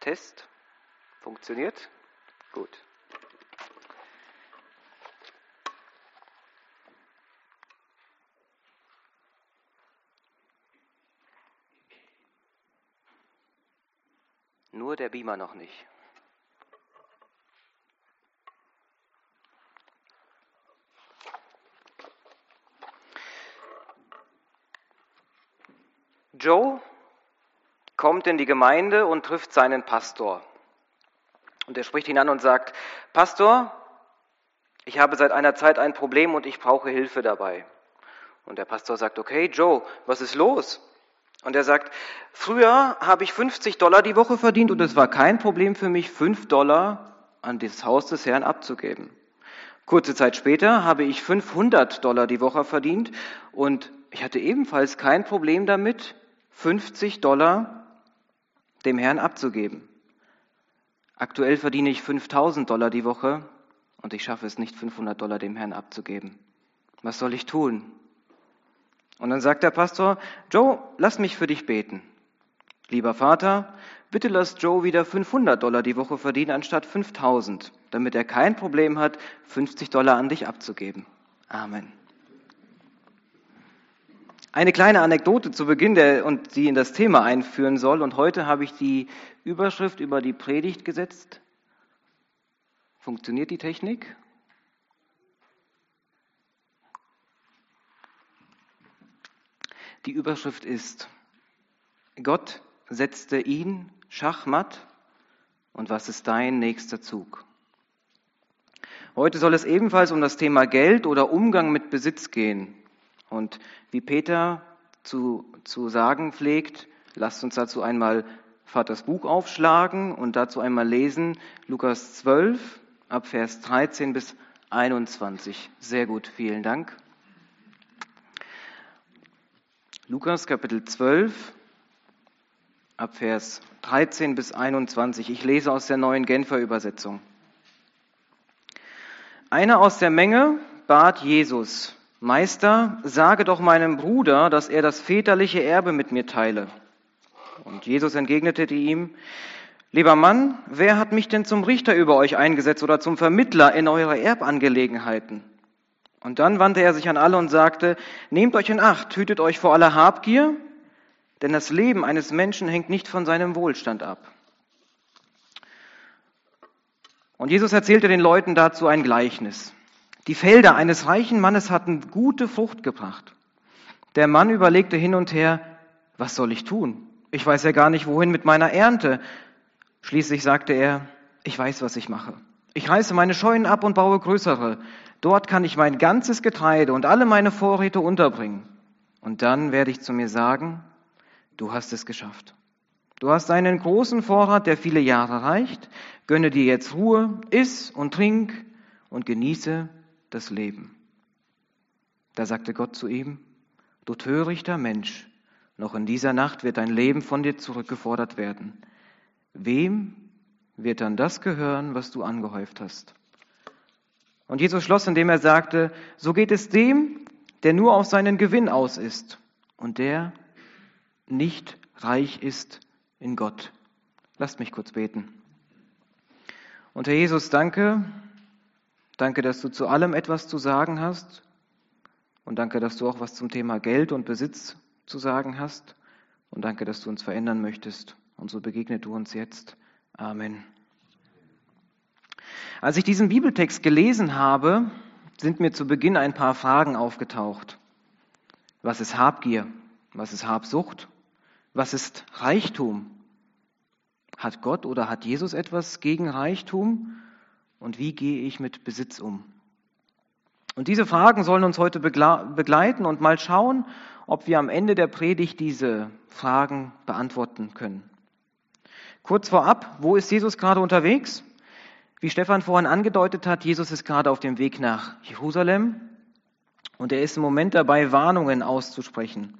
Test. Funktioniert? Gut. Nur der Beamer noch nicht. Joe kommt in die Gemeinde und trifft seinen Pastor. Und er spricht ihn an und sagt, Pastor, ich habe seit einer Zeit ein Problem und ich brauche Hilfe dabei. Und der Pastor sagt, okay, Joe, was ist los? Und er sagt, früher habe ich 50 Dollar die Woche verdient und es war kein Problem für mich, 5 Dollar an das Haus des Herrn abzugeben. Kurze Zeit später habe ich 500 Dollar die Woche verdient und ich hatte ebenfalls kein Problem damit, 50 Dollar dem Herrn abzugeben. Aktuell verdiene ich 5000 Dollar die Woche und ich schaffe es nicht, 500 Dollar dem Herrn abzugeben. Was soll ich tun? Und dann sagt der Pastor, Joe, lass mich für dich beten. Lieber Vater, bitte lass Joe wieder 500 Dollar die Woche verdienen anstatt 5000, damit er kein Problem hat, 50 Dollar an dich abzugeben. Amen. Eine kleine Anekdote zu Beginn, der, und die in das Thema einführen soll. Und heute habe ich die Überschrift über die Predigt gesetzt. Funktioniert die Technik? Die Überschrift ist, Gott setzte ihn Schachmatt und was ist dein nächster Zug? Heute soll es ebenfalls um das Thema Geld oder Umgang mit Besitz gehen. Und wie Peter zu, zu sagen pflegt, lasst uns dazu einmal Vaters Buch aufschlagen und dazu einmal lesen Lukas 12 ab Vers 13 bis 21. Sehr gut, vielen Dank. Lukas Kapitel 12 ab Vers 13 bis 21. Ich lese aus der neuen Genfer Übersetzung. Einer aus der Menge bat Jesus, Meister, sage doch meinem Bruder, dass er das väterliche Erbe mit mir teile. Und Jesus entgegnete ihm, Lieber Mann, wer hat mich denn zum Richter über euch eingesetzt oder zum Vermittler in eure Erbangelegenheiten? Und dann wandte er sich an alle und sagte, Nehmt euch in Acht, hütet euch vor aller Habgier, denn das Leben eines Menschen hängt nicht von seinem Wohlstand ab. Und Jesus erzählte den Leuten dazu ein Gleichnis. Die Felder eines reichen Mannes hatten gute Frucht gebracht. Der Mann überlegte hin und her, was soll ich tun? Ich weiß ja gar nicht, wohin mit meiner Ernte. Schließlich sagte er, ich weiß, was ich mache. Ich reiße meine Scheunen ab und baue größere. Dort kann ich mein ganzes Getreide und alle meine Vorräte unterbringen. Und dann werde ich zu mir sagen, du hast es geschafft. Du hast einen großen Vorrat, der viele Jahre reicht. Gönne dir jetzt Ruhe, iss und trink und genieße das Leben. Da sagte Gott zu ihm, du törichter Mensch, noch in dieser Nacht wird dein Leben von dir zurückgefordert werden. Wem wird dann das gehören, was du angehäuft hast? Und Jesus schloss, indem er sagte, so geht es dem, der nur auf seinen Gewinn aus ist und der nicht reich ist in Gott. Lasst mich kurz beten. Und Herr Jesus, danke, Danke, dass du zu allem etwas zu sagen hast. Und danke, dass du auch was zum Thema Geld und Besitz zu sagen hast. Und danke, dass du uns verändern möchtest. Und so begegnet du uns jetzt. Amen. Als ich diesen Bibeltext gelesen habe, sind mir zu Beginn ein paar Fragen aufgetaucht. Was ist Habgier? Was ist Habsucht? Was ist Reichtum? Hat Gott oder hat Jesus etwas gegen Reichtum? Und wie gehe ich mit Besitz um? Und diese Fragen sollen uns heute begleiten und mal schauen, ob wir am Ende der Predigt diese Fragen beantworten können. Kurz vorab, wo ist Jesus gerade unterwegs? Wie Stefan vorhin angedeutet hat, Jesus ist gerade auf dem Weg nach Jerusalem und er ist im Moment dabei, Warnungen auszusprechen.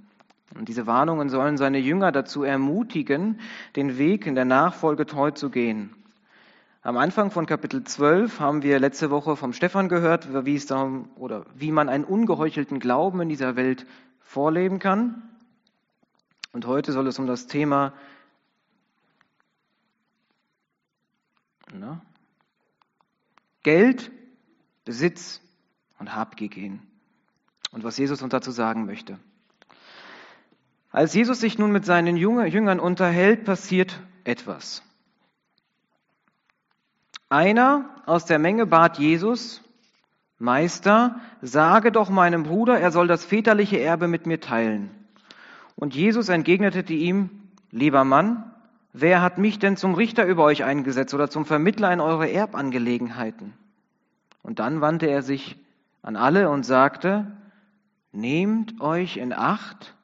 Und diese Warnungen sollen seine Jünger dazu ermutigen, den Weg in der Nachfolge treu zu gehen. Am Anfang von Kapitel 12 haben wir letzte Woche vom Stefan gehört, wie es darum, oder wie man einen ungeheuchelten Glauben in dieser Welt vorleben kann. Und heute soll es um das Thema Ne? Geld, Besitz und Habgier gehen. Und was Jesus uns dazu sagen möchte. Als Jesus sich nun mit seinen Jüngern unterhält, passiert etwas. Einer aus der Menge bat Jesus, Meister, sage doch meinem Bruder, er soll das väterliche Erbe mit mir teilen. Und Jesus entgegnete ihm, lieber Mann, wer hat mich denn zum Richter über euch eingesetzt oder zum Vermittler in eure Erbangelegenheiten? Und dann wandte er sich an alle und sagte, nehmt euch in Acht,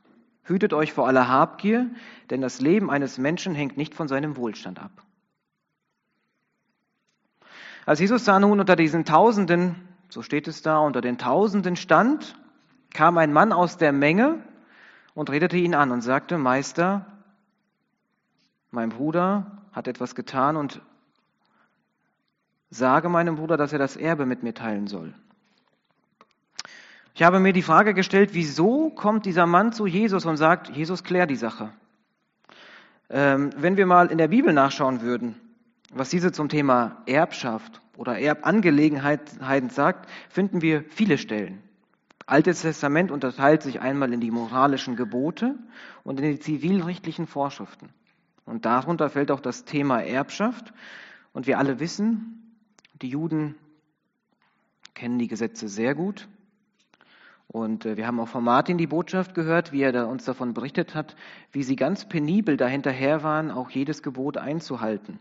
hütet euch vor aller Habgier, denn das Leben eines Menschen hängt nicht von seinem Wohlstand ab. Als Jesus da nun unter diesen Tausenden, so steht es da, unter den Tausenden stand, kam ein Mann aus der Menge und redete ihn an und sagte, Meister, mein Bruder hat etwas getan und sage meinem Bruder, dass er das Erbe mit mir teilen soll. Ich habe mir die Frage gestellt, wieso kommt dieser Mann zu Jesus und sagt, Jesus, klär die Sache. Ähm, wenn wir mal in der Bibel nachschauen würden, was diese zum Thema Erbschaft oder Erbangelegenheiten sagt, finden wir viele Stellen. Altes Testament unterteilt sich einmal in die moralischen Gebote und in die zivilrechtlichen Vorschriften. Und darunter fällt auch das Thema Erbschaft. Und wir alle wissen, die Juden kennen die Gesetze sehr gut. Und äh, wir haben auch von Martin die Botschaft gehört, wie er uns davon berichtet hat, wie sie ganz penibel dahinterher waren, auch jedes Gebot einzuhalten.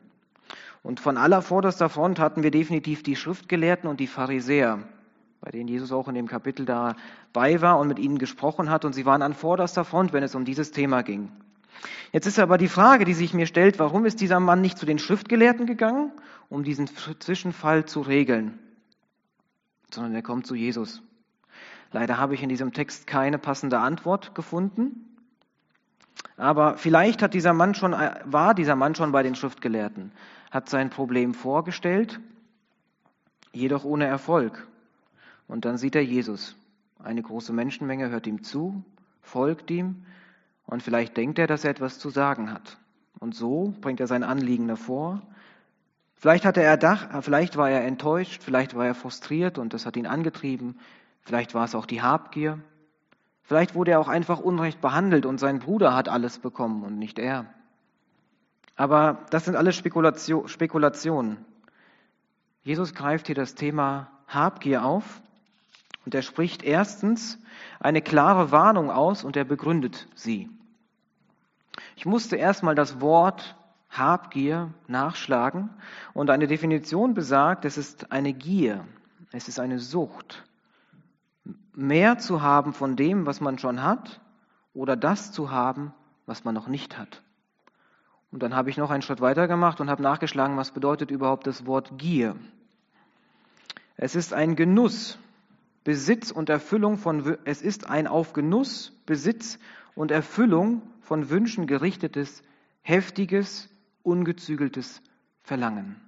Und von aller vorderster Front hatten wir definitiv die Schriftgelehrten und die Pharisäer, bei denen Jesus auch in dem Kapitel dabei war und mit ihnen gesprochen hat. Und sie waren an vorderster Front, wenn es um dieses Thema ging. Jetzt ist aber die Frage, die sich mir stellt, warum ist dieser Mann nicht zu den Schriftgelehrten gegangen, um diesen Zwischenfall zu regeln, sondern er kommt zu Jesus. Leider habe ich in diesem Text keine passende Antwort gefunden. Aber vielleicht hat dieser Mann schon, war dieser Mann schon bei den Schriftgelehrten hat sein Problem vorgestellt, jedoch ohne Erfolg. Und dann sieht er Jesus. Eine große Menschenmenge hört ihm zu, folgt ihm und vielleicht denkt er, dass er etwas zu sagen hat. Und so bringt er sein Anliegen hervor. Vielleicht hatte er Dach, vielleicht war er enttäuscht, vielleicht war er frustriert und das hat ihn angetrieben. Vielleicht war es auch die Habgier. Vielleicht wurde er auch einfach unrecht behandelt und sein Bruder hat alles bekommen und nicht er. Aber das sind alles Spekulationen. Jesus greift hier das Thema Habgier auf und er spricht erstens eine klare Warnung aus und er begründet sie. Ich musste erstmal das Wort Habgier nachschlagen und eine Definition besagt, es ist eine Gier, es ist eine Sucht, mehr zu haben von dem, was man schon hat oder das zu haben, was man noch nicht hat. Und dann habe ich noch einen Schritt weiter gemacht und habe nachgeschlagen, was bedeutet überhaupt das Wort Gier. Es ist ein Genuss, Besitz und Erfüllung von, es ist ein auf Genuss, Besitz und Erfüllung von Wünschen gerichtetes, heftiges, ungezügeltes Verlangen.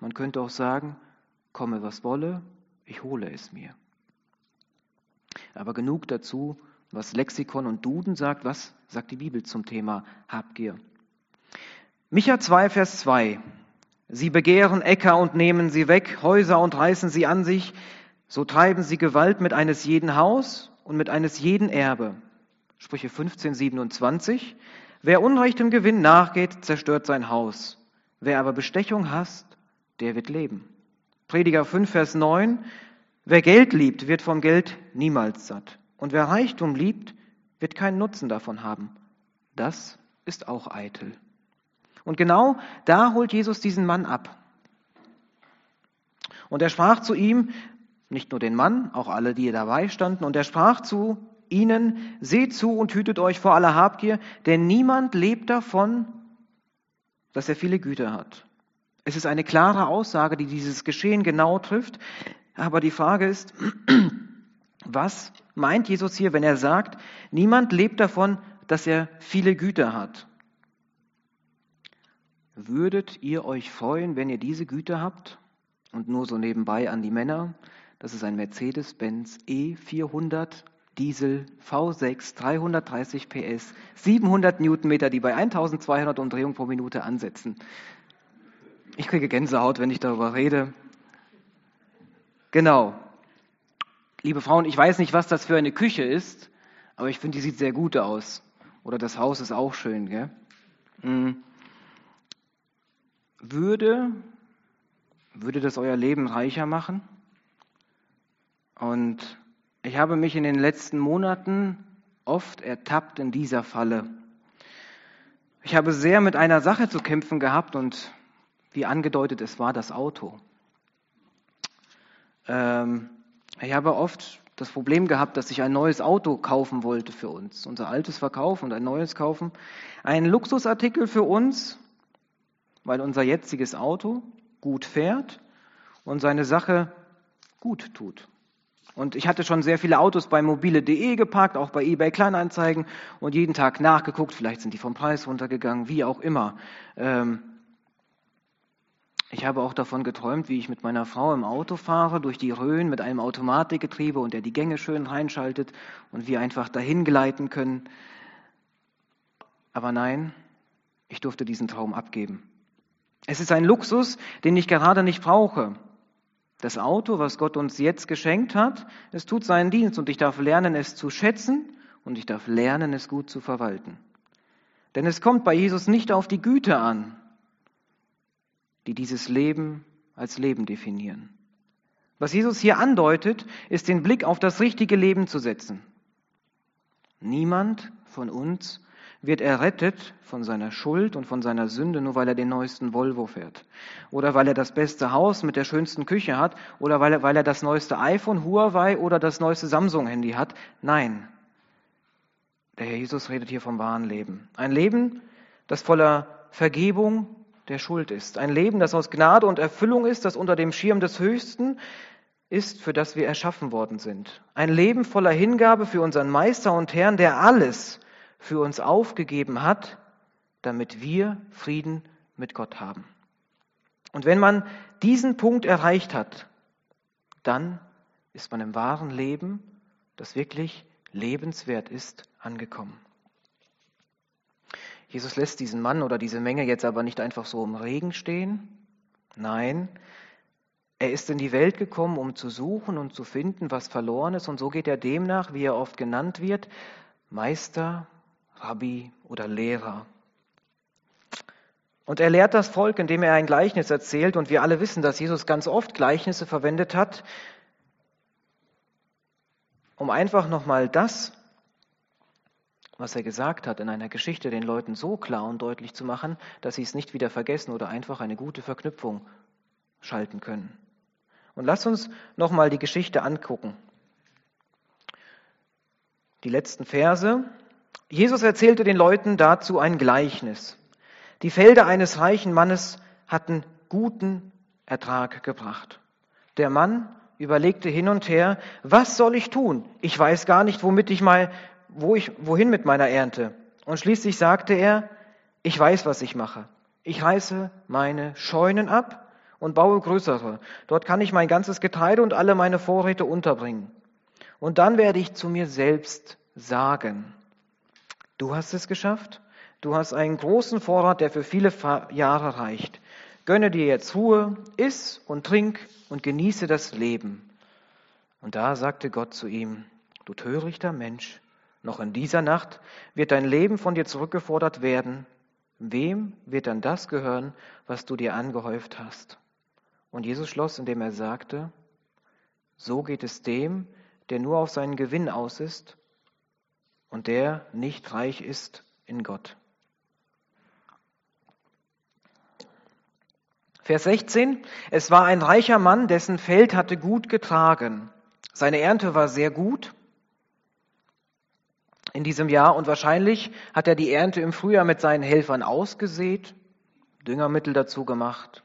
Man könnte auch sagen, komme was wolle, ich hole es mir. Aber genug dazu, was Lexikon und Duden sagt, was sagt die Bibel zum Thema Habgier. Micha 2, Vers 2. Sie begehren Äcker und nehmen sie weg, Häuser und reißen sie an sich. So treiben sie Gewalt mit eines jeden Haus und mit eines jeden Erbe. Sprüche 15, 27. Wer unrechtem Gewinn nachgeht, zerstört sein Haus. Wer aber Bestechung hasst, der wird leben. Prediger 5, Vers 9. Wer Geld liebt, wird vom Geld niemals satt. Und wer Reichtum liebt, wird keinen Nutzen davon haben. Das ist auch eitel. Und genau da holt Jesus diesen Mann ab. Und er sprach zu ihm, nicht nur den Mann, auch alle, die dabei standen, und er sprach zu ihnen, seht zu und hütet euch vor aller Habgier, denn niemand lebt davon, dass er viele Güter hat. Es ist eine klare Aussage, die dieses Geschehen genau trifft. Aber die Frage ist, was meint Jesus hier, wenn er sagt, niemand lebt davon, dass er viele Güter hat? Würdet ihr euch freuen, wenn ihr diese Güter habt? Und nur so nebenbei an die Männer. Das ist ein Mercedes-Benz E400 Diesel V6 330 PS 700 Newtonmeter, die bei 1200 Umdrehungen pro Minute ansetzen. Ich kriege Gänsehaut, wenn ich darüber rede. Genau. Liebe Frauen, ich weiß nicht, was das für eine Küche ist, aber ich finde, die sieht sehr gut aus. Oder das Haus ist auch schön, gell? Mhm. Würde, würde das euer Leben reicher machen? Und ich habe mich in den letzten Monaten oft ertappt in dieser Falle. Ich habe sehr mit einer Sache zu kämpfen gehabt und wie angedeutet, es war das Auto. Ähm, ich habe oft das Problem gehabt, dass ich ein neues Auto kaufen wollte für uns. Unser altes verkaufen und ein neues kaufen. Ein Luxusartikel für uns, weil unser jetziges Auto gut fährt und seine Sache gut tut. Und ich hatte schon sehr viele Autos bei mobile.de geparkt, auch bei eBay Kleinanzeigen und jeden Tag nachgeguckt. Vielleicht sind die vom Preis runtergegangen, wie auch immer. Ähm, ich habe auch davon geträumt, wie ich mit meiner Frau im Auto fahre, durch die Rhön mit einem Automatikgetriebe und der die Gänge schön reinschaltet und wir einfach dahin gleiten können. Aber nein, ich durfte diesen Traum abgeben. Es ist ein Luxus, den ich gerade nicht brauche. Das Auto, was Gott uns jetzt geschenkt hat, es tut seinen Dienst und ich darf lernen, es zu schätzen und ich darf lernen, es gut zu verwalten. Denn es kommt bei Jesus nicht auf die Güte an, die dieses Leben als Leben definieren. Was Jesus hier andeutet, ist den Blick auf das richtige Leben zu setzen. Niemand von uns wird errettet von seiner Schuld und von seiner Sünde, nur weil er den neuesten Volvo fährt. Oder weil er das beste Haus mit der schönsten Küche hat. Oder weil er, weil er das neueste iPhone, Huawei oder das neueste Samsung-Handy hat. Nein. Der Herr Jesus redet hier vom wahren Leben. Ein Leben, das voller Vergebung, der Schuld ist. Ein Leben, das aus Gnade und Erfüllung ist, das unter dem Schirm des Höchsten ist, für das wir erschaffen worden sind. Ein Leben voller Hingabe für unseren Meister und Herrn, der alles für uns aufgegeben hat, damit wir Frieden mit Gott haben. Und wenn man diesen Punkt erreicht hat, dann ist man im wahren Leben, das wirklich lebenswert ist, angekommen. Jesus lässt diesen Mann oder diese Menge jetzt aber nicht einfach so im Regen stehen. Nein, er ist in die Welt gekommen, um zu suchen und zu finden, was verloren ist. Und so geht er dem nach, wie er oft genannt wird, Meister, Rabbi oder Lehrer. Und er lehrt das Volk, indem er ein Gleichnis erzählt. Und wir alle wissen, dass Jesus ganz oft Gleichnisse verwendet hat, um einfach nochmal das was er gesagt hat in einer Geschichte den Leuten so klar und deutlich zu machen, dass sie es nicht wieder vergessen oder einfach eine gute Verknüpfung schalten können. Und lasst uns nochmal die Geschichte angucken. Die letzten Verse. Jesus erzählte den Leuten dazu ein Gleichnis. Die Felder eines reichen Mannes hatten guten Ertrag gebracht. Der Mann überlegte hin und her, was soll ich tun? Ich weiß gar nicht, womit ich mal wo ich, wohin mit meiner Ernte? Und schließlich sagte er, ich weiß, was ich mache. Ich reiße meine Scheunen ab und baue größere. Dort kann ich mein ganzes Getreide und alle meine Vorräte unterbringen. Und dann werde ich zu mir selbst sagen, du hast es geschafft, du hast einen großen Vorrat, der für viele Jahre reicht. Gönne dir jetzt Ruhe, iss und trink und genieße das Leben. Und da sagte Gott zu ihm, du törichter Mensch, noch in dieser Nacht wird dein Leben von dir zurückgefordert werden. Wem wird dann das gehören, was du dir angehäuft hast? Und Jesus schloss, indem er sagte, so geht es dem, der nur auf seinen Gewinn aus ist und der nicht reich ist in Gott. Vers 16. Es war ein reicher Mann, dessen Feld hatte gut getragen. Seine Ernte war sehr gut in diesem Jahr und wahrscheinlich hat er die Ernte im Frühjahr mit seinen Helfern ausgesät, Düngermittel dazu gemacht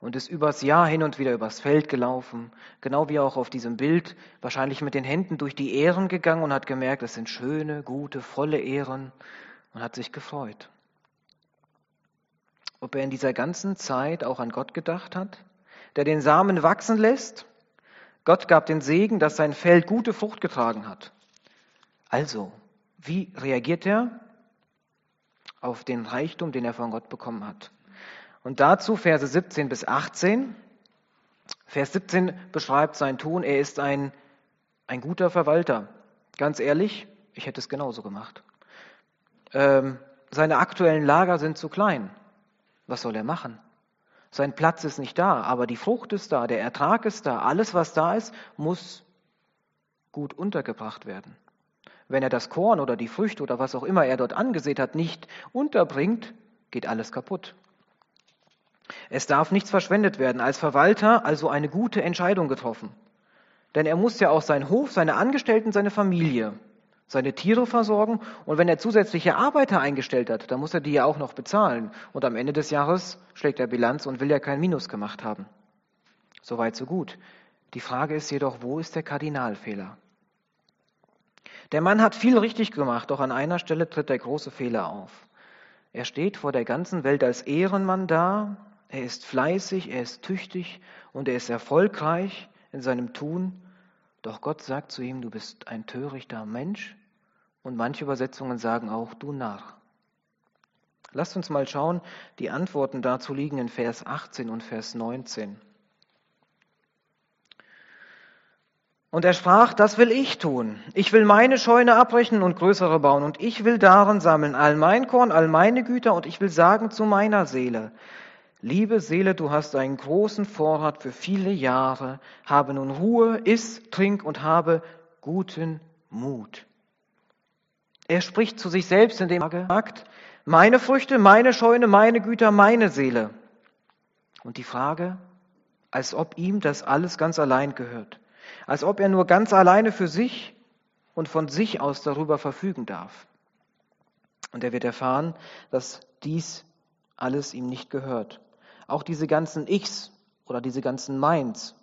und ist übers Jahr hin und wieder übers Feld gelaufen, genau wie auch auf diesem Bild, wahrscheinlich mit den Händen durch die Ähren gegangen und hat gemerkt, es sind schöne, gute, volle Ähren und hat sich gefreut. Ob er in dieser ganzen Zeit auch an Gott gedacht hat, der den Samen wachsen lässt? Gott gab den Segen, dass sein Feld gute Frucht getragen hat. Also, wie reagiert er auf den Reichtum, den er von Gott bekommen hat? Und dazu Verse 17 bis 18. Vers 17 beschreibt sein Tun, er ist ein, ein guter Verwalter. Ganz ehrlich, ich hätte es genauso gemacht. Ähm, seine aktuellen Lager sind zu klein. Was soll er machen? Sein Platz ist nicht da, aber die Frucht ist da, der Ertrag ist da. Alles, was da ist, muss gut untergebracht werden. Wenn er das Korn oder die Früchte oder was auch immer er dort angesät hat, nicht unterbringt, geht alles kaputt. Es darf nichts verschwendet werden. Als Verwalter also eine gute Entscheidung getroffen. Denn er muss ja auch seinen Hof, seine Angestellten, seine Familie, seine Tiere versorgen. Und wenn er zusätzliche Arbeiter eingestellt hat, dann muss er die ja auch noch bezahlen. Und am Ende des Jahres schlägt er Bilanz und will ja kein Minus gemacht haben. Soweit, so gut. Die Frage ist jedoch, wo ist der Kardinalfehler? Der Mann hat viel richtig gemacht, doch an einer Stelle tritt der große Fehler auf. Er steht vor der ganzen Welt als Ehrenmann da, er ist fleißig, er ist tüchtig und er ist erfolgreich in seinem Tun. Doch Gott sagt zu ihm, du bist ein törichter Mensch. Und manche Übersetzungen sagen auch, du Narr. Lasst uns mal schauen, die Antworten dazu liegen in Vers 18 und Vers 19. Und er sprach, das will ich tun. Ich will meine Scheune abbrechen und größere bauen. Und ich will darin sammeln all mein Korn, all meine Güter. Und ich will sagen zu meiner Seele, Liebe Seele, du hast einen großen Vorrat für viele Jahre. Habe nun Ruhe, iss, trink und habe guten Mut. Er spricht zu sich selbst, indem er sagt, meine Früchte, meine Scheune, meine Güter, meine Seele. Und die Frage, als ob ihm das alles ganz allein gehört. Als ob er nur ganz alleine für sich und von sich aus darüber verfügen darf. Und er wird erfahren, dass dies alles ihm nicht gehört. Auch diese ganzen Ichs oder diese ganzen Meins,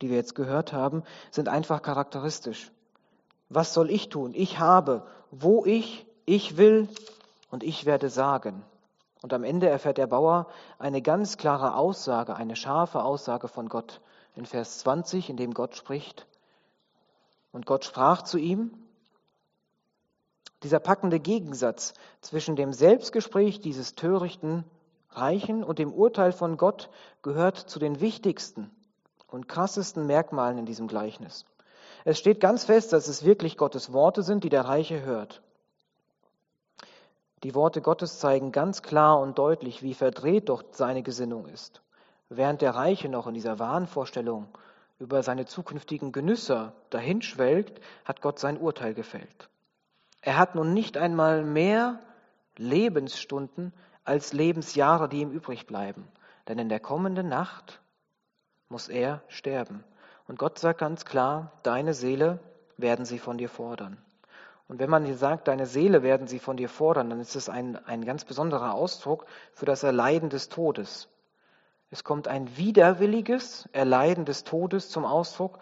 die wir jetzt gehört haben, sind einfach charakteristisch. Was soll ich tun? Ich habe, wo ich, ich will und ich werde sagen. Und am Ende erfährt der Bauer eine ganz klare Aussage, eine scharfe Aussage von Gott. In Vers 20, in dem Gott spricht. Und Gott sprach zu ihm, dieser packende Gegensatz zwischen dem Selbstgespräch dieses törichten Reichen und dem Urteil von Gott gehört zu den wichtigsten und krassesten Merkmalen in diesem Gleichnis. Es steht ganz fest, dass es wirklich Gottes Worte sind, die der Reiche hört. Die Worte Gottes zeigen ganz klar und deutlich, wie verdreht doch seine Gesinnung ist. Während der Reiche noch in dieser Wahnvorstellung über seine zukünftigen Genüsse dahinschwelgt, hat Gott sein Urteil gefällt. Er hat nun nicht einmal mehr Lebensstunden als Lebensjahre, die ihm übrig bleiben. Denn in der kommenden Nacht muss er sterben. Und Gott sagt ganz klar, deine Seele werden sie von dir fordern. Und wenn man hier sagt, deine Seele werden sie von dir fordern, dann ist es ein, ein ganz besonderer Ausdruck für das Erleiden des Todes. Es kommt ein widerwilliges Erleiden des Todes zum Ausdruck.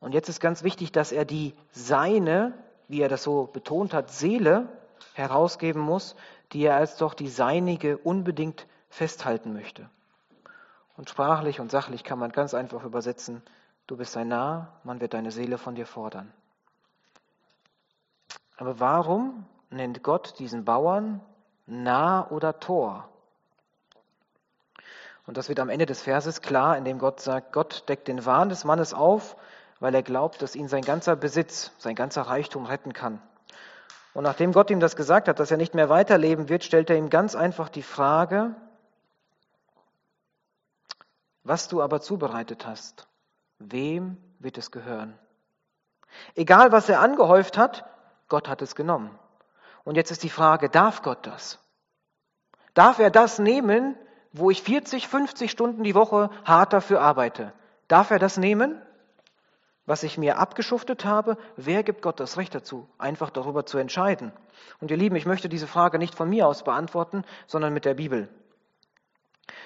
Und jetzt ist ganz wichtig, dass er die seine, wie er das so betont hat, Seele herausgeben muss, die er als doch die seinige unbedingt festhalten möchte. Und sprachlich und sachlich kann man ganz einfach übersetzen, du bist ein Narr, man wird deine Seele von dir fordern. Aber warum nennt Gott diesen Bauern Nah oder Tor? Und das wird am Ende des Verses klar, indem Gott sagt, Gott deckt den Wahn des Mannes auf, weil er glaubt, dass ihn sein ganzer Besitz, sein ganzer Reichtum retten kann. Und nachdem Gott ihm das gesagt hat, dass er nicht mehr weiterleben wird, stellt er ihm ganz einfach die Frage, was du aber zubereitet hast, wem wird es gehören? Egal, was er angehäuft hat, Gott hat es genommen. Und jetzt ist die Frage, darf Gott das? Darf er das nehmen, wo ich 40, 50 Stunden die Woche hart dafür arbeite? Darf er das nehmen? was ich mir abgeschuftet habe, wer gibt Gott das Recht dazu, einfach darüber zu entscheiden? Und ihr Lieben, ich möchte diese Frage nicht von mir aus beantworten, sondern mit der Bibel.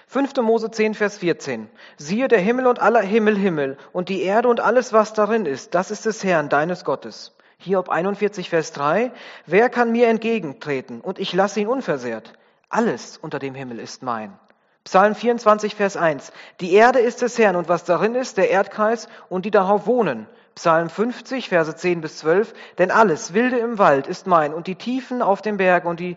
5. Mose 10, Vers 14. Siehe der Himmel und aller Himmel, Himmel und die Erde und alles, was darin ist, das ist des Herrn, deines Gottes. Hiob 41, Vers 3. Wer kann mir entgegentreten und ich lasse ihn unversehrt? Alles unter dem Himmel ist mein. Psalm 24, Vers 1. Die Erde ist des Herrn und was darin ist, der Erdkreis und die darauf wohnen. Psalm 50, Verse 10 bis 12. Denn alles Wilde im Wald ist mein und die Tiefen auf den Bergen und die,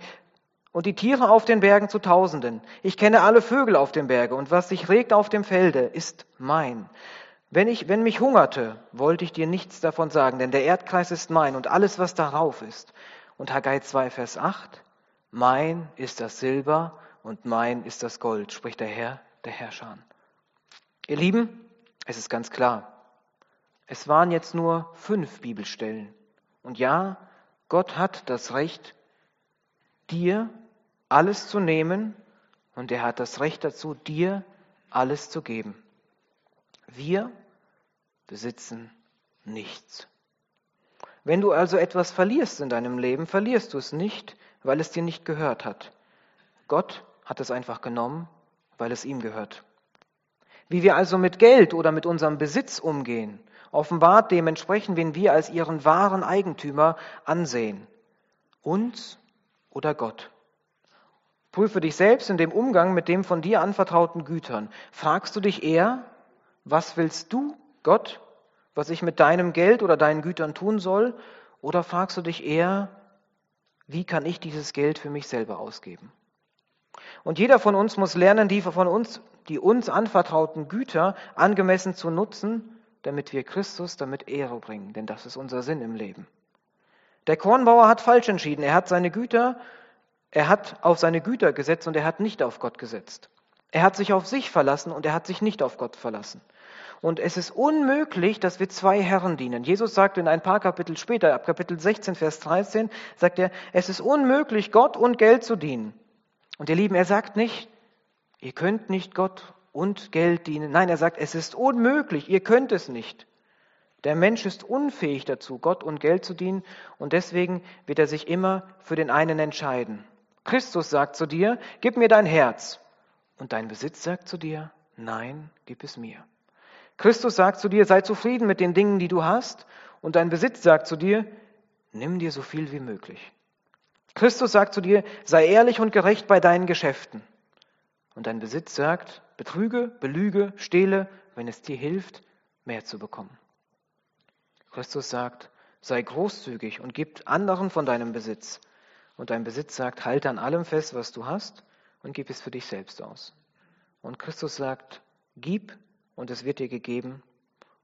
und die Tiere auf den Bergen zu Tausenden. Ich kenne alle Vögel auf dem Berge und was sich regt auf dem Felde, ist mein. Wenn ich, wenn mich hungerte, wollte ich dir nichts davon sagen, denn der Erdkreis ist mein und alles, was darauf ist. Und Haggai 2, Vers 8, mein ist das Silber und mein ist das Gold, spricht der Herr, der Herrscher. Ihr Lieben, es ist ganz klar, es waren jetzt nur fünf Bibelstellen. Und ja, Gott hat das Recht, dir alles zu nehmen und er hat das Recht dazu, dir alles zu geben. Wir besitzen nichts. Wenn du also etwas verlierst in deinem Leben, verlierst du es nicht, weil es dir nicht gehört hat. Gott hat es einfach genommen, weil es ihm gehört. Wie wir also mit Geld oder mit unserem Besitz umgehen, offenbart dementsprechend, wen wir als ihren wahren Eigentümer ansehen. Uns oder Gott. Prüfe dich selbst in dem Umgang mit dem von dir anvertrauten Gütern. Fragst du dich eher, was willst du, Gott, was ich mit deinem Geld oder deinen Gütern tun soll? Oder fragst du dich eher, wie kann ich dieses Geld für mich selber ausgeben? Und jeder von uns muss lernen, die von uns, die uns anvertrauten Güter angemessen zu nutzen, damit wir Christus damit Ehre bringen, denn das ist unser Sinn im Leben. Der Kornbauer hat falsch entschieden. Er hat seine Güter, er hat auf seine Güter gesetzt und er hat nicht auf Gott gesetzt. Er hat sich auf sich verlassen und er hat sich nicht auf Gott verlassen. Und es ist unmöglich, dass wir zwei Herren dienen. Jesus sagt in ein paar Kapitel später, ab Kapitel 16, Vers 13, sagt er, es ist unmöglich, Gott und Geld zu dienen. Und ihr Lieben, er sagt nicht, ihr könnt nicht Gott und Geld dienen. Nein, er sagt, es ist unmöglich, ihr könnt es nicht. Der Mensch ist unfähig dazu, Gott und Geld zu dienen und deswegen wird er sich immer für den einen entscheiden. Christus sagt zu dir, gib mir dein Herz. Und dein Besitz sagt zu dir, nein, gib es mir. Christus sagt zu dir, sei zufrieden mit den Dingen, die du hast, und dein Besitz sagt zu dir, nimm dir so viel wie möglich. Christus sagt zu dir, sei ehrlich und gerecht bei deinen Geschäften. Und dein Besitz sagt, betrüge, belüge, stehle, wenn es dir hilft, mehr zu bekommen. Christus sagt, sei großzügig und gib anderen von deinem Besitz. Und dein Besitz sagt, halte an allem fest, was du hast und gib es für dich selbst aus. Und Christus sagt, gib und es wird dir gegeben.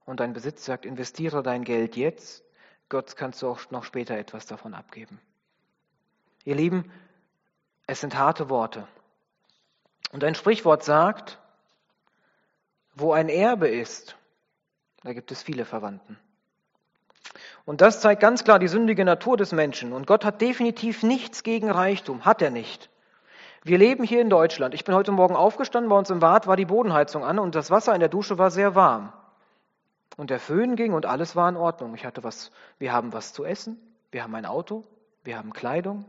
Und dein Besitz sagt, investiere dein Geld jetzt, Gott kannst du auch noch später etwas davon abgeben. Ihr Lieben, es sind harte Worte. Und ein Sprichwort sagt, wo ein Erbe ist, da gibt es viele Verwandten. Und das zeigt ganz klar die sündige Natur des Menschen. Und Gott hat definitiv nichts gegen Reichtum, hat er nicht. Wir leben hier in Deutschland. Ich bin heute Morgen aufgestanden, bei uns im Bad war die Bodenheizung an und das Wasser in der Dusche war sehr warm. Und der Föhn ging und alles war in Ordnung. Ich hatte was, wir haben was zu essen, wir haben ein Auto, wir haben Kleidung.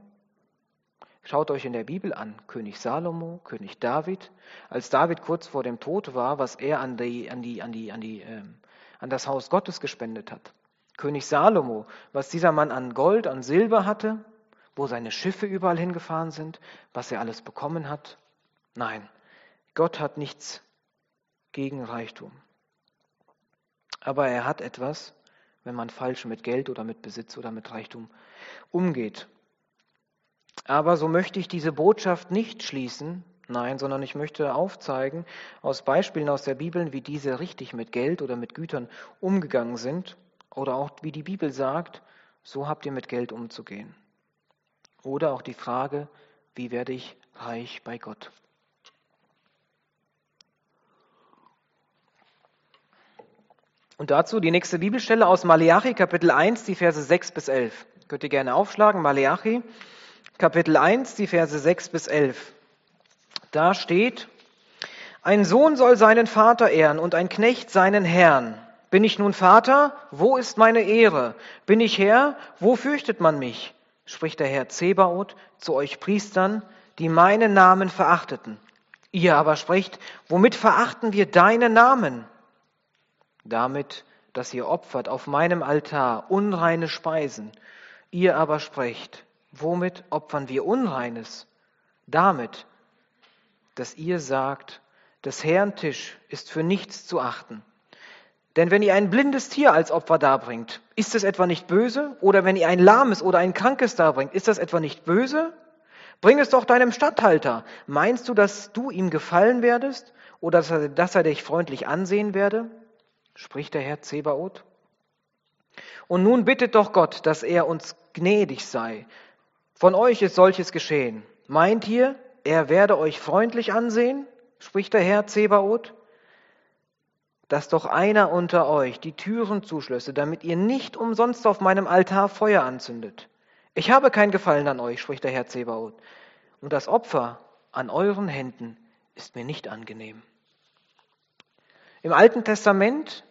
Schaut euch in der Bibel an, König Salomo, König David. Als David kurz vor dem Tod war, was er an, die, an, die, an, die, an, die, äh, an das Haus Gottes gespendet hat. König Salomo, was dieser Mann an Gold, an Silber hatte, wo seine Schiffe überall hingefahren sind, was er alles bekommen hat. Nein, Gott hat nichts gegen Reichtum. Aber er hat etwas, wenn man falsch mit Geld oder mit Besitz oder mit Reichtum umgeht. Aber so möchte ich diese Botschaft nicht schließen, nein, sondern ich möchte aufzeigen aus Beispielen aus der Bibel, wie diese richtig mit Geld oder mit Gütern umgegangen sind oder auch wie die Bibel sagt, so habt ihr mit Geld umzugehen. Oder auch die Frage, wie werde ich reich bei Gott? Und dazu die nächste Bibelstelle aus Maleachi, Kapitel 1, die Verse 6 bis 11. Könnt ihr gerne aufschlagen, Maleachi, Kapitel 1, die Verse 6 bis 11. Da steht, ein Sohn soll seinen Vater ehren und ein Knecht seinen Herrn. Bin ich nun Vater? Wo ist meine Ehre? Bin ich Herr? Wo fürchtet man mich? spricht der Herr Zebaoth zu euch Priestern, die meinen Namen verachteten. Ihr aber spricht, womit verachten wir deinen Namen? Damit, dass ihr opfert auf meinem Altar unreine Speisen. Ihr aber sprecht, womit opfern wir Unreines? Damit, dass ihr sagt, des Herrn Tisch ist für nichts zu achten. Denn wenn ihr ein blindes Tier als Opfer darbringt, ist es etwa nicht böse? Oder wenn ihr ein lahmes oder ein krankes darbringt, ist das etwa nicht böse? Bring es doch deinem Statthalter. Meinst du, dass du ihm gefallen werdest oder dass er dich freundlich ansehen werde? spricht der Herr Zebaoth. Und nun bittet doch Gott, dass er uns gnädig sei. Von euch ist solches geschehen. Meint ihr, er werde euch freundlich ansehen? spricht der Herr Zebaoth. Dass doch einer unter euch die Türen zuschlösse, damit ihr nicht umsonst auf meinem Altar Feuer anzündet. Ich habe kein Gefallen an euch, spricht der Herr Zebaoth. Und das Opfer an euren Händen ist mir nicht angenehm. Im Alten Testament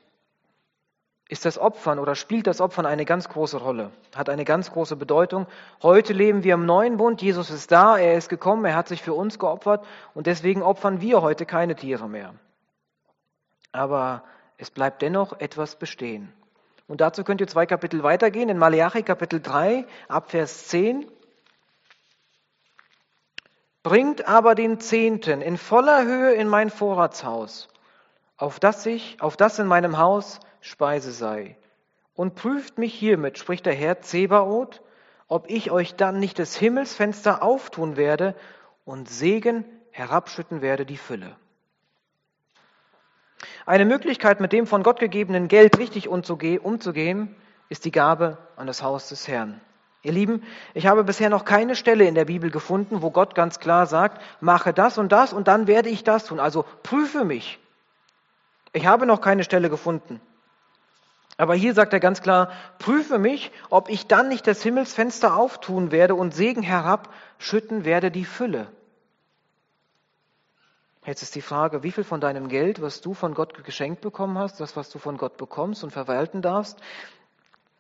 ist das Opfern oder spielt das Opfern eine ganz große Rolle, hat eine ganz große Bedeutung. Heute leben wir im neuen Bund, Jesus ist da, er ist gekommen, er hat sich für uns geopfert und deswegen opfern wir heute keine Tiere mehr. Aber es bleibt dennoch etwas bestehen. Und dazu könnt ihr zwei Kapitel weitergehen, in Malachi Kapitel 3, ab Vers 10. Bringt aber den Zehnten in voller Höhe in mein Vorratshaus, auf das ich, auf das in meinem Haus Speise sei. Und prüft mich hiermit, spricht der Herr Zebaoth, ob ich euch dann nicht des Himmelsfenster auftun werde und Segen herabschütten werde die Fülle. Eine Möglichkeit, mit dem von Gott gegebenen Geld richtig umzugehen, ist die Gabe an das Haus des Herrn. Ihr Lieben, ich habe bisher noch keine Stelle in der Bibel gefunden, wo Gott ganz klar sagt, mache das und das und dann werde ich das tun. Also prüfe mich. Ich habe noch keine Stelle gefunden. Aber hier sagt er ganz klar, prüfe mich, ob ich dann nicht das Himmelsfenster auftun werde und Segen herabschütten werde die Fülle. Jetzt ist die Frage, wie viel von deinem Geld, was du von Gott geschenkt bekommen hast, das, was du von Gott bekommst und verwalten darfst,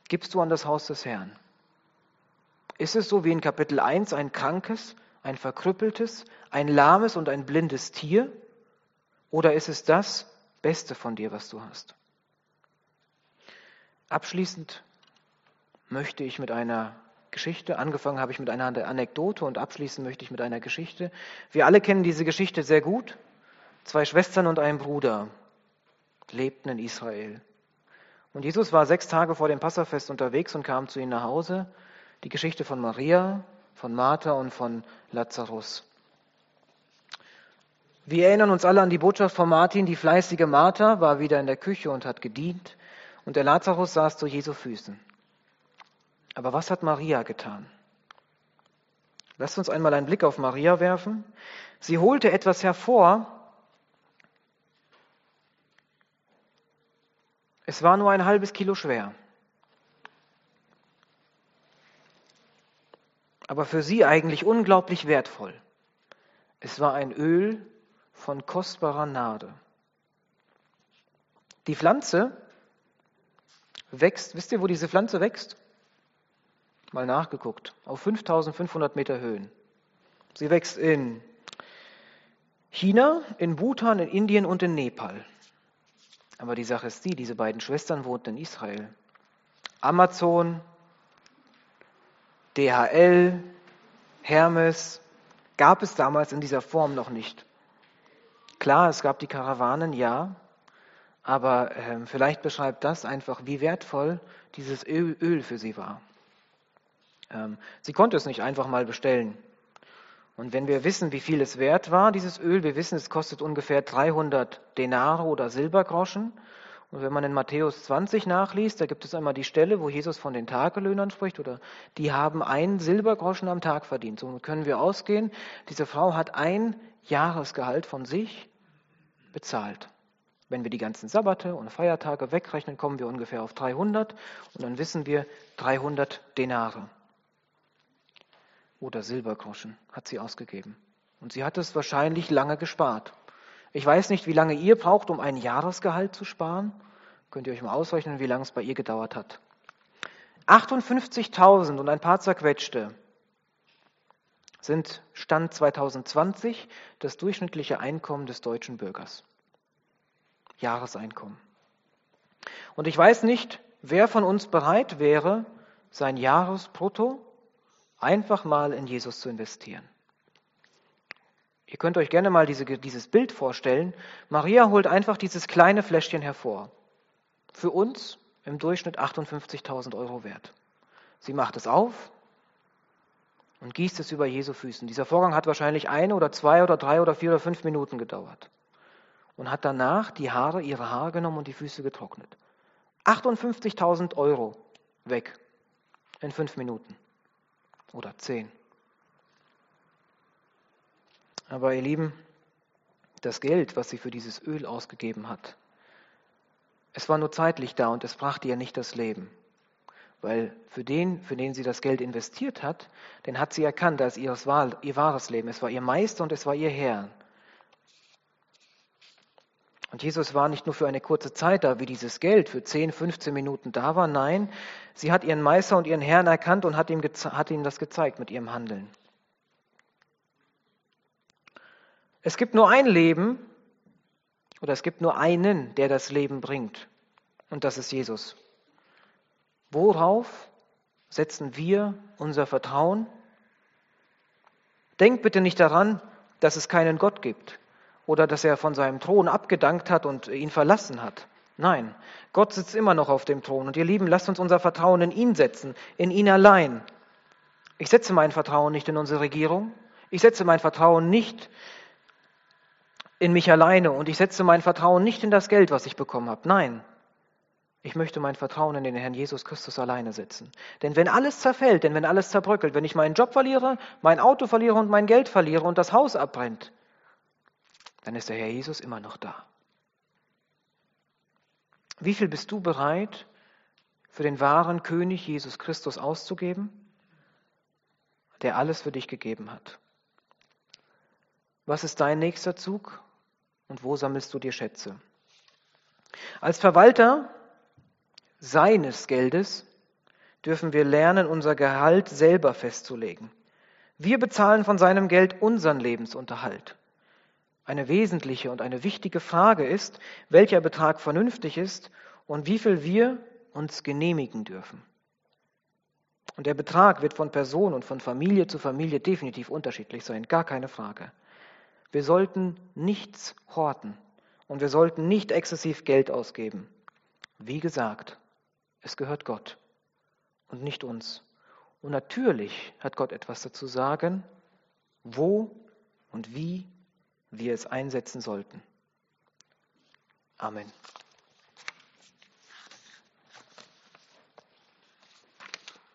gibst du an das Haus des Herrn? Ist es so wie in Kapitel 1 ein krankes, ein verkrüppeltes, ein lahmes und ein blindes Tier? Oder ist es das Beste von dir, was du hast? Abschließend möchte ich mit einer Geschichte, angefangen habe ich mit einer Anekdote und abschließend möchte ich mit einer Geschichte. Wir alle kennen diese Geschichte sehr gut. Zwei Schwestern und ein Bruder lebten in Israel. Und Jesus war sechs Tage vor dem Passafest unterwegs und kam zu ihnen nach Hause. Die Geschichte von Maria, von Martha und von Lazarus. Wir erinnern uns alle an die Botschaft von Martin. Die fleißige Martha war wieder in der Küche und hat gedient und der Lazarus saß zu Jesu Füßen. Aber was hat Maria getan? Lasst uns einmal einen Blick auf Maria werfen. Sie holte etwas hervor. Es war nur ein halbes Kilo schwer. Aber für sie eigentlich unglaublich wertvoll. Es war ein Öl von kostbarer Nade. Die Pflanze wächst, wisst ihr, wo diese Pflanze wächst? Mal nachgeguckt, auf 5500 Meter Höhen. Sie wächst in China, in Bhutan, in Indien und in Nepal. Aber die Sache ist die, diese beiden Schwestern wohnten in Israel. Amazon, DHL, Hermes gab es damals in dieser Form noch nicht. Klar, es gab die Karawanen, ja, aber äh, vielleicht beschreibt das einfach, wie wertvoll dieses Öl, Öl für sie war. Ähm, sie konnte es nicht einfach mal bestellen. Und wenn wir wissen, wie viel es wert war, dieses Öl, wir wissen, es kostet ungefähr 300 Denare oder Silbergroschen. Und wenn man in Matthäus 20 nachliest, da gibt es einmal die Stelle, wo Jesus von den Tagelöhnern spricht, oder die haben einen Silbergroschen am Tag verdient. So können wir ausgehen, diese Frau hat ein Jahresgehalt von sich bezahlt. Wenn wir die ganzen Sabbate und Feiertage wegrechnen, kommen wir ungefähr auf 300 und dann wissen wir 300 Denare oder Silbergroschen hat sie ausgegeben. Und sie hat es wahrscheinlich lange gespart. Ich weiß nicht, wie lange ihr braucht, um ein Jahresgehalt zu sparen. Könnt ihr euch mal ausrechnen, wie lange es bei ihr gedauert hat. 58.000 und ein paar zerquetschte sind Stand 2020 das durchschnittliche Einkommen des deutschen Bürgers. Jahreseinkommen. Und ich weiß nicht, wer von uns bereit wäre, sein Jahresbrutto einfach mal in Jesus zu investieren. Ihr könnt euch gerne mal diese, dieses Bild vorstellen. Maria holt einfach dieses kleine Fläschchen hervor. Für uns im Durchschnitt 58.000 Euro wert. Sie macht es auf und gießt es über Jesu Füßen. Dieser Vorgang hat wahrscheinlich eine oder zwei oder drei oder vier oder fünf Minuten gedauert. Und hat danach die Haare, ihre Haare genommen und die Füße getrocknet. 58.000 Euro weg in fünf Minuten oder zehn. Aber ihr Lieben, das Geld, was sie für dieses Öl ausgegeben hat, es war nur zeitlich da und es brachte ihr nicht das Leben. Weil für den, für den sie das Geld investiert hat, den hat sie erkannt als ihr wahres Leben. Es war ihr Meister und es war ihr Herr. Und Jesus war nicht nur für eine kurze Zeit da, wie dieses Geld für 10, 15 Minuten da war. Nein, sie hat ihren Meister und ihren Herrn erkannt und hat ihm, hat ihm das gezeigt mit ihrem Handeln. Es gibt nur ein Leben oder es gibt nur einen, der das Leben bringt. Und das ist Jesus. Worauf setzen wir unser Vertrauen? Denkt bitte nicht daran, dass es keinen Gott gibt oder dass er von seinem Thron abgedankt hat und ihn verlassen hat. Nein, Gott sitzt immer noch auf dem Thron. Und ihr Lieben, lasst uns unser Vertrauen in ihn setzen, in ihn allein. Ich setze mein Vertrauen nicht in unsere Regierung. Ich setze mein Vertrauen nicht in mich alleine und ich setze mein Vertrauen nicht in das Geld, was ich bekommen habe. Nein, ich möchte mein Vertrauen in den Herrn Jesus Christus alleine setzen. Denn wenn alles zerfällt, denn wenn alles zerbröckelt, wenn ich meinen Job verliere, mein Auto verliere und mein Geld verliere und das Haus abbrennt, dann ist der Herr Jesus immer noch da. Wie viel bist du bereit, für den wahren König Jesus Christus auszugeben, der alles für dich gegeben hat? Was ist dein nächster Zug? und wo sammelst du dir Schätze? Als Verwalter seines Geldes dürfen wir lernen, unser Gehalt selber festzulegen. Wir bezahlen von seinem Geld unseren Lebensunterhalt. Eine wesentliche und eine wichtige Frage ist, welcher Betrag vernünftig ist und wie viel wir uns genehmigen dürfen. Und der Betrag wird von Person und von Familie zu Familie definitiv unterschiedlich sein, gar keine Frage. Wir sollten nichts horten und wir sollten nicht exzessiv Geld ausgeben. Wie gesagt, es gehört Gott und nicht uns. Und natürlich hat Gott etwas dazu sagen, wo und wie wir es einsetzen sollten. Amen.